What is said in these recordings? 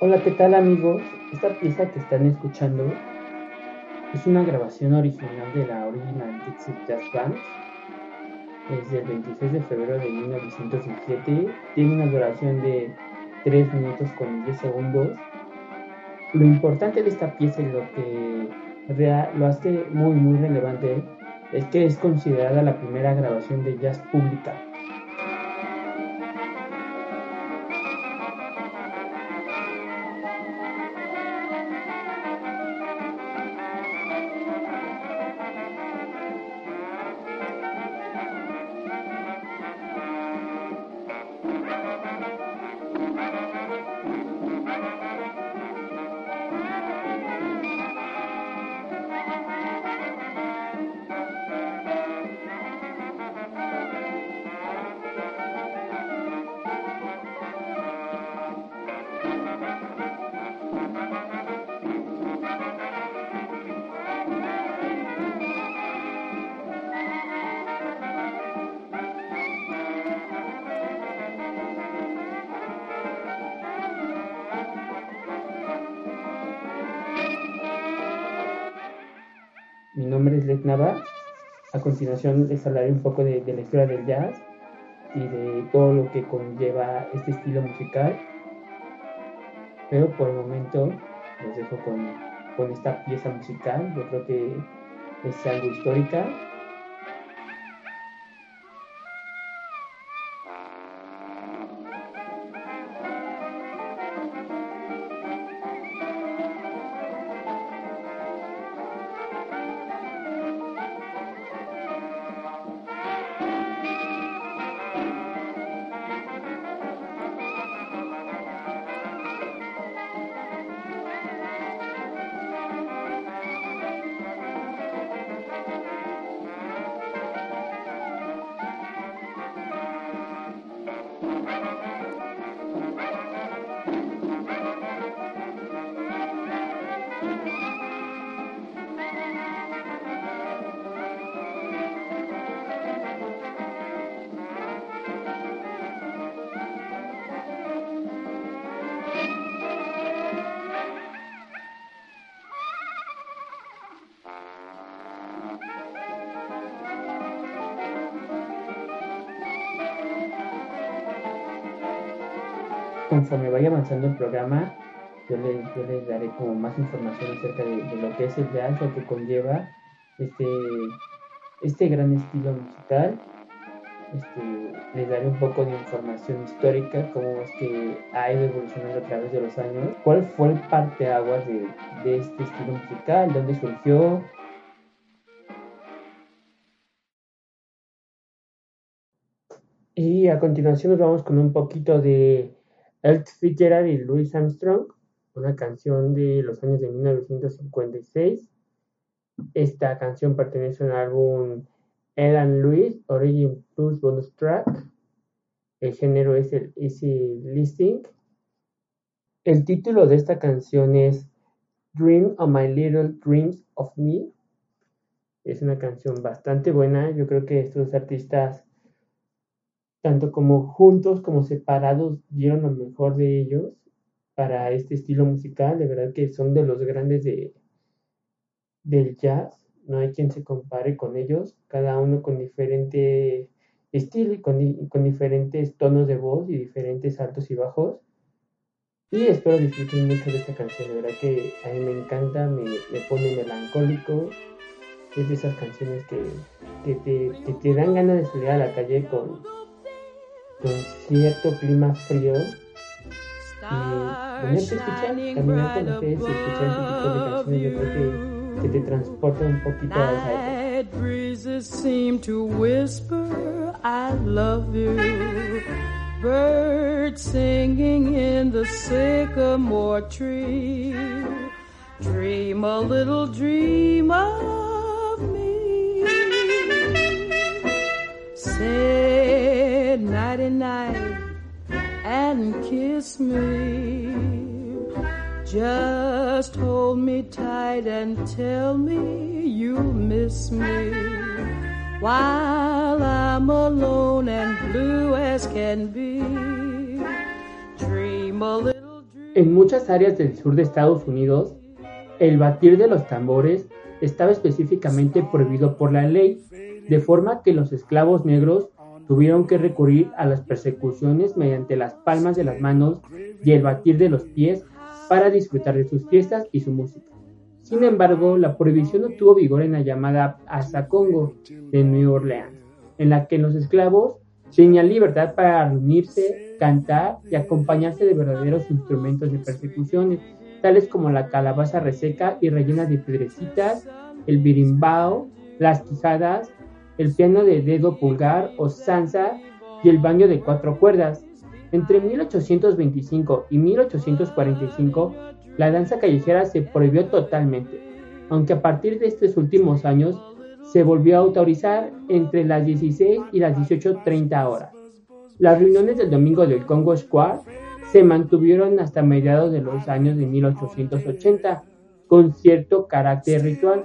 Hola, ¿qué tal amigos? Esta pieza que están escuchando es una grabación original de la Original Dixie Jazz Band. Es del 26 de febrero de 1917. Tiene una duración de 3 minutos con 10 segundos. Lo importante de esta pieza y lo que lo hace muy muy relevante es que es considerada la primera grabación de jazz pública Nava. A continuación les hablaré un poco de, la historia del jazz y de todo lo que conlleva este estilo musical. Pero por el momento los dejo con, con esta pieza musical. Yo creo que es algo histórica conforme vaya avanzando el programa, yo les, daré como más información acerca de, lo que es el jazz, lo que conlleva este, este gran estilo musical. Este, les daré un poco de información histórica, cómo es que ha ido evolucionando a través de los años, cuál fue el parteaguas de, de este estilo musical, dónde surgió, Y a continuación nos vamos con un poquito de Elt Fitzgerald y Louis Armstrong, una canción de los años de 1956. Esta canción pertenece al álbum Ellen Louis Origin Plus Bonus Track. El género es el easy listening. El título de esta canción es Dream of My Little Dreams of Me. Es una canción bastante buena. Yo creo que estos artistas tanto como juntos como separados, dieron lo mejor de ellos para este estilo musical. De verdad que son de los grandes de, del jazz. No hay quien se compare con ellos, cada uno con diferente estilo y con, con diferentes tonos de voz y diferentes altos y bajos. Y espero disfruten mucho de esta canción, de verdad que a mí me encanta, me, me pone melancólico. Es de esas canciones que, que, te, te dan ganas de salir a la calle con, con cierto clima frío y ponerte a escuchar, caminar con ustedes y escuchar este tipo de canciones, yo creo que, que te transporta un poquito a esa época. breezes seem to whisper, I love you. Birds singing in the sycamore tree. Dream a little dream of me. Say nighty night and kiss me. Just hold me tight and tell me you miss me. While I'm alone and blue as can be, dream a little dream. En muchas áreas del sur de Estados Unidos, el batir de los tambores estaba específicamente prohibido por la ley, de forma que los esclavos negros tuvieron que recurrir a las persecuciones mediante las palmas de las manos y el batir de los pies para disfrutar de sus fiestas y su música. Sin embargo, la prohibición no tuvo vigor en la llamada Asa Congo de New Orleans, en la que los esclavos tenían libertad para reunirse, cantar y acompañarse de verdaderos instrumentos de persecuciones, tales como la calabaza reseca y rellena de piedrecitas, el birimbao, las quijadas, el piano de dedo pulgar o sansa y el baño de cuatro cuerdas. Entre 1825 y 1845, la danza callejera se prohibió totalmente, aunque a partir de estos últimos años se volvió a autorizar entre las 16 y las 18.30 horas. Las reuniones del domingo del Congo Square se mantuvieron hasta mediados de los años de 1880, con cierto carácter ritual.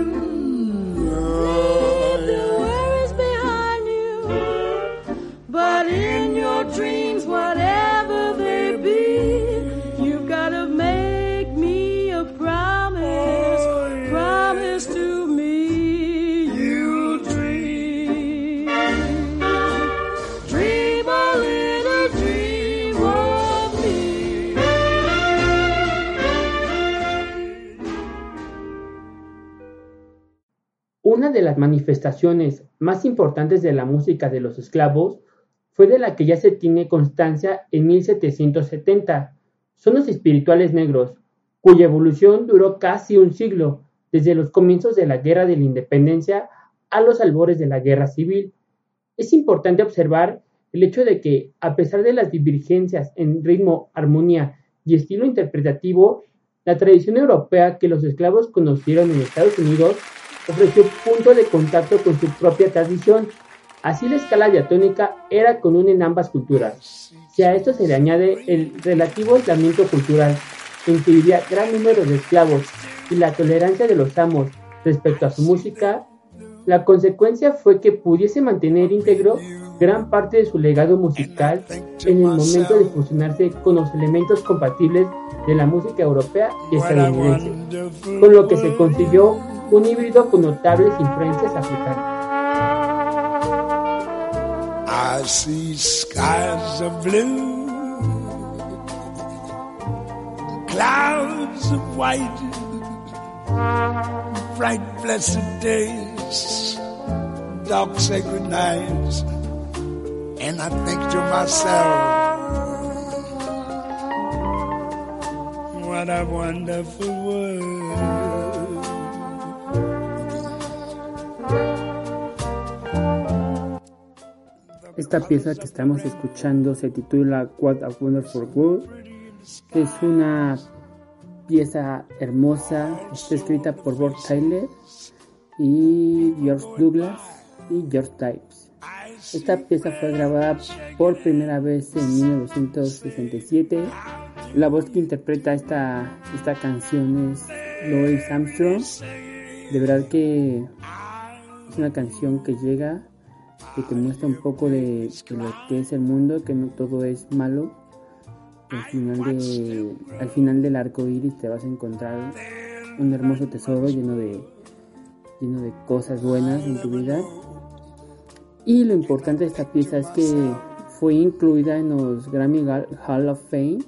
Manifestaciones más importantes de la música de los esclavos fue de la que ya se tiene constancia en 1770, son los espirituales negros, cuya evolución duró casi un siglo, desde los comienzos de la Guerra de la Independencia a los albores de la Guerra Civil. Es importante observar el hecho de que, a pesar de las divergencias en ritmo, armonía y estilo interpretativo, la tradición europea que los esclavos conocieron en Estados Unidos ofreció punto de contacto con su propia tradición. Así la escala diatónica era común en ambas culturas. Si a esto se le añade el relativo aislamiento cultural, en que vivía gran número de esclavos, y la tolerancia de los amos respecto a su música, la consecuencia fue que pudiese mantener íntegro gran parte de su legado musical en el momento de fusionarse con los elementos compatibles de la música europea y estadounidense, con lo que se consiguió un híbrido con notables influencias africanas. I see skies of blue, clouds of white, bright blessed days, dark sacred nights, and I think to myself, what a wonderful world. Esta pieza que estamos escuchando se titula What a Wonderful World. Es una pieza hermosa, está escrita por Bob Tyler y George Douglas y George Types. Esta pieza fue grabada por primera vez en 1967. La voz que interpreta esta, esta canción es Louis Armstrong. De verdad que es una canción que llega que te muestra un poco de, lo que es el mundo, que no todo es malo. Al final, al final del arco iris te vas a encontrar un hermoso tesoro lleno de, lleno de cosas buenas en tu vida. Y lo importante de esta pieza es que fue incluida en los Grammy Hall of Fame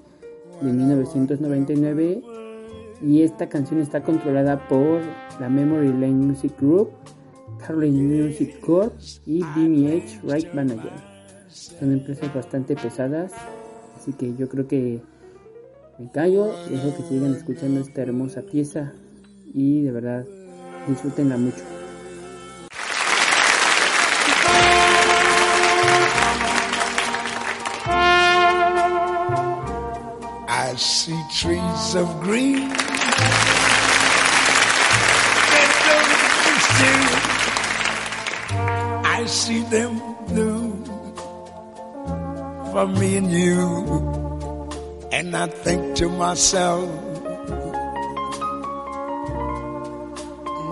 de 1999 y esta canción está controlada por la Memory Lane Music Group Carlin Music Corp y BMH Right Manager. Son empresas bastante pesadas, así que yo creo que me callo, dejo que sigan escuchando esta hermosa pieza y de verdad disfrútenla mucho. I see trees of green, see them blue for me and you. And I think to myself,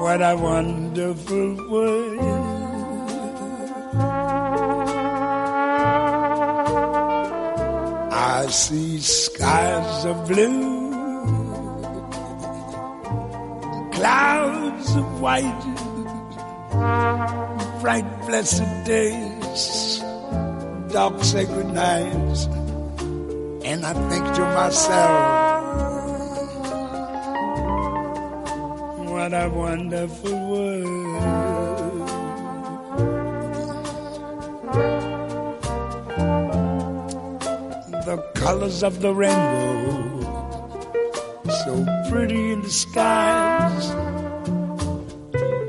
what a wonderful world. I see skies of blue, clouds of white, bright blessed days, dark sacred nights, and I think to myself, what a wonderful world. The colors of the rainbow, so pretty in the skies,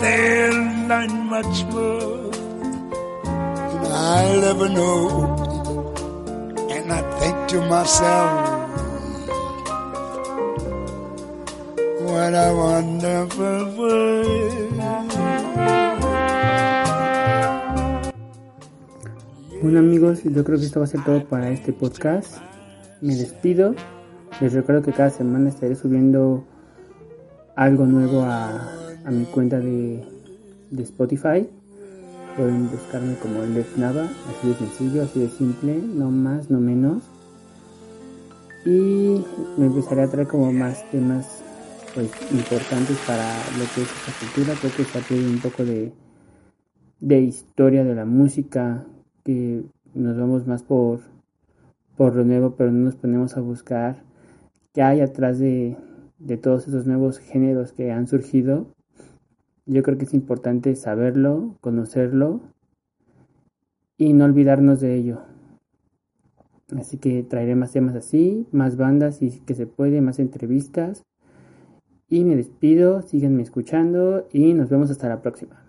They'll learn much more than I'll ever know. And I think to myself, what a wonderful world. Bueno amigos, yo creo que esto va a ser todo para este podcast. Me despido. Les recuerdo que cada semana estaré subiendo algo nuevo a, a mi cuenta de, de Spotify. Pueden buscarme como Lef Nava, así de sencillo, así de simple, no más, no menos. Y me empezaré a traer como más temas pues importantes para lo que es esta cultura. Creo que está pidiendo un poco de, de historia de la música, que nos vamos más por, por lo nuevo, pero no nos ponemos a buscar qué hay atrás de, de todos esos nuevos géneros que han surgido. Yo creo que es importante saberlo, conocerlo y no olvidarnos de ello. Así que traeré más temas así, más bandas y que se puede, más entrevistas. Y me despido, síganme escuchando y nos vemos hasta la próxima.